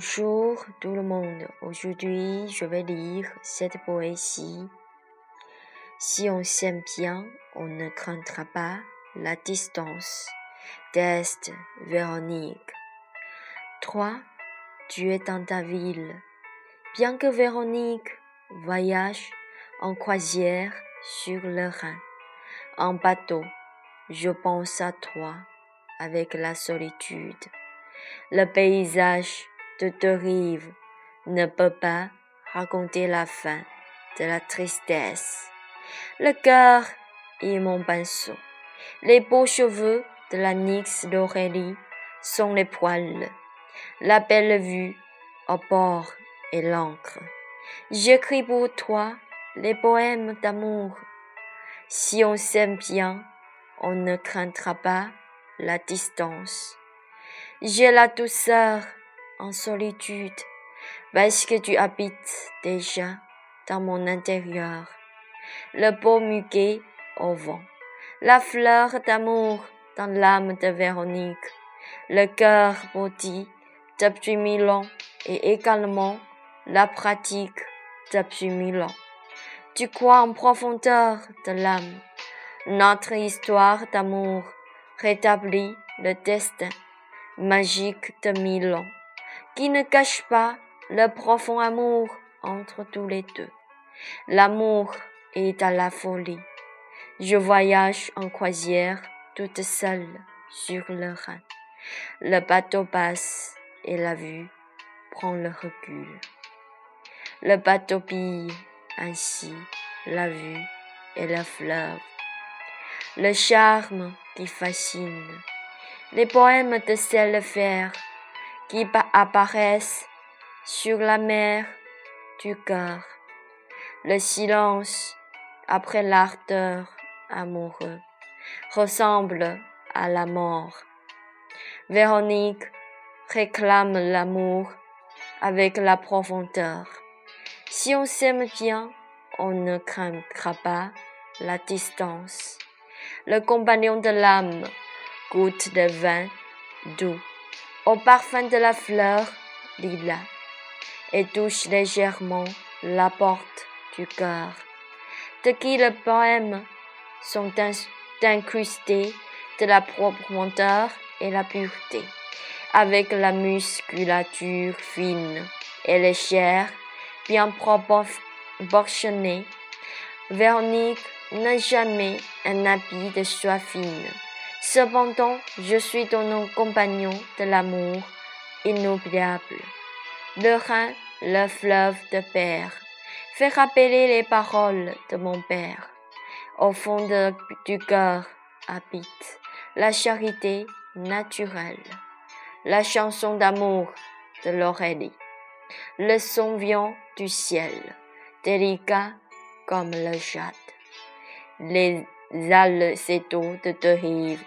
Bonjour tout le monde. Aujourd'hui, je vais lire cette poésie. Si on s'aime bien, on ne craindra pas la distance. Test Véronique. 3. Tu es dans ta ville. Bien que Véronique voyage en croisière sur le Rhin, en bateau, je pense à toi avec la solitude. Le paysage de deux ne peut pas raconter la fin de la tristesse. Le cœur est mon pinceau. Les beaux cheveux de la nix d'Aurélie sont les poils. La belle vue au bord et l'encre. J'écris pour toi les poèmes d'amour. Si on s'aime bien, on ne craindra pas la distance. J'ai la douceur en solitude parce que tu habites déjà dans mon intérieur. Le beau muguet au vent, la fleur d'amour dans l'âme de Véronique, le cœur bauti depuis mille ans et également la pratique depuis mille ans. Tu crois en profondeur de l'âme. Notre histoire d'amour rétablit le destin magique de Milan, qui ne cache pas le profond amour entre tous les deux. L'amour est à la folie. Je voyage en croisière toute seule sur le Rhin. Le bateau passe et la vue prend le recul. Le bateau pille ainsi la vue et la fleuve. Le charme qui fascine les poèmes de sel fer qui apparaissent sur la mer du cœur, le silence après l'ardeur amoureux ressemble à la mort. Véronique réclame l'amour avec la profondeur. Si on s'aime bien, on ne craindra pas la distance. Le compagnon de l'âme goutte de vin doux au parfum de la fleur lilas et touche légèrement la porte du cœur, de qui le poème sont incrustés de la profondeur et la pureté, avec la musculature fine et les chairs bien proportionnées. Véronique n'a jamais un habit de soie fine. Cependant, je suis ton compagnon de l'amour inoubliable. Le Rhin, le fleuve de père, fait rappeler les paroles de mon père. Au fond du cœur habite la charité naturelle, la chanson d'amour de l'Aurélie. Le son vient du ciel, délicat comme le jade. Les De deux rives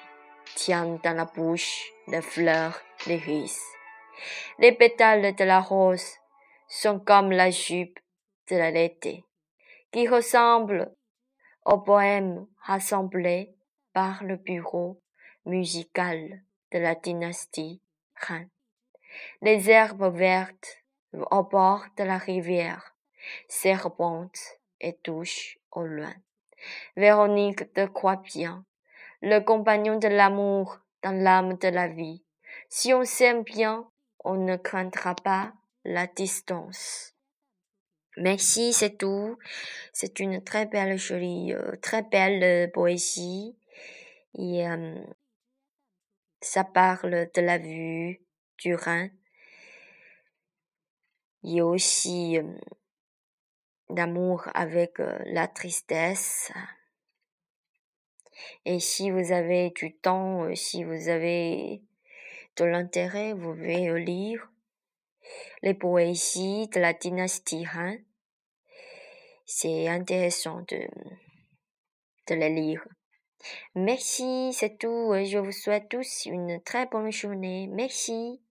tient dans la bouche les fleurs l'iris. Les pétales de la rose sont comme la jupe de l'été, qui ressemble au poème rassemblé par le bureau musical de la dynastie Han. Les herbes vertes au bord de la rivière serpentent et touchent au loin. Véronique te croit bien, le compagnon de l'amour dans l'âme de la vie. Si on s'aime bien, on ne craindra pas la distance. Merci, c'est tout. C'est une très belle, jolie, euh, très belle euh, poésie. Et euh, ça parle de la vue du Rhin. Il y a aussi d'amour avec la tristesse. Et si vous avez du temps, si vous avez de l'intérêt, vous pouvez lire les poésies de la dynastie Han. C'est intéressant de, de les lire. Merci, c'est tout. Je vous souhaite tous une très bonne journée. Merci.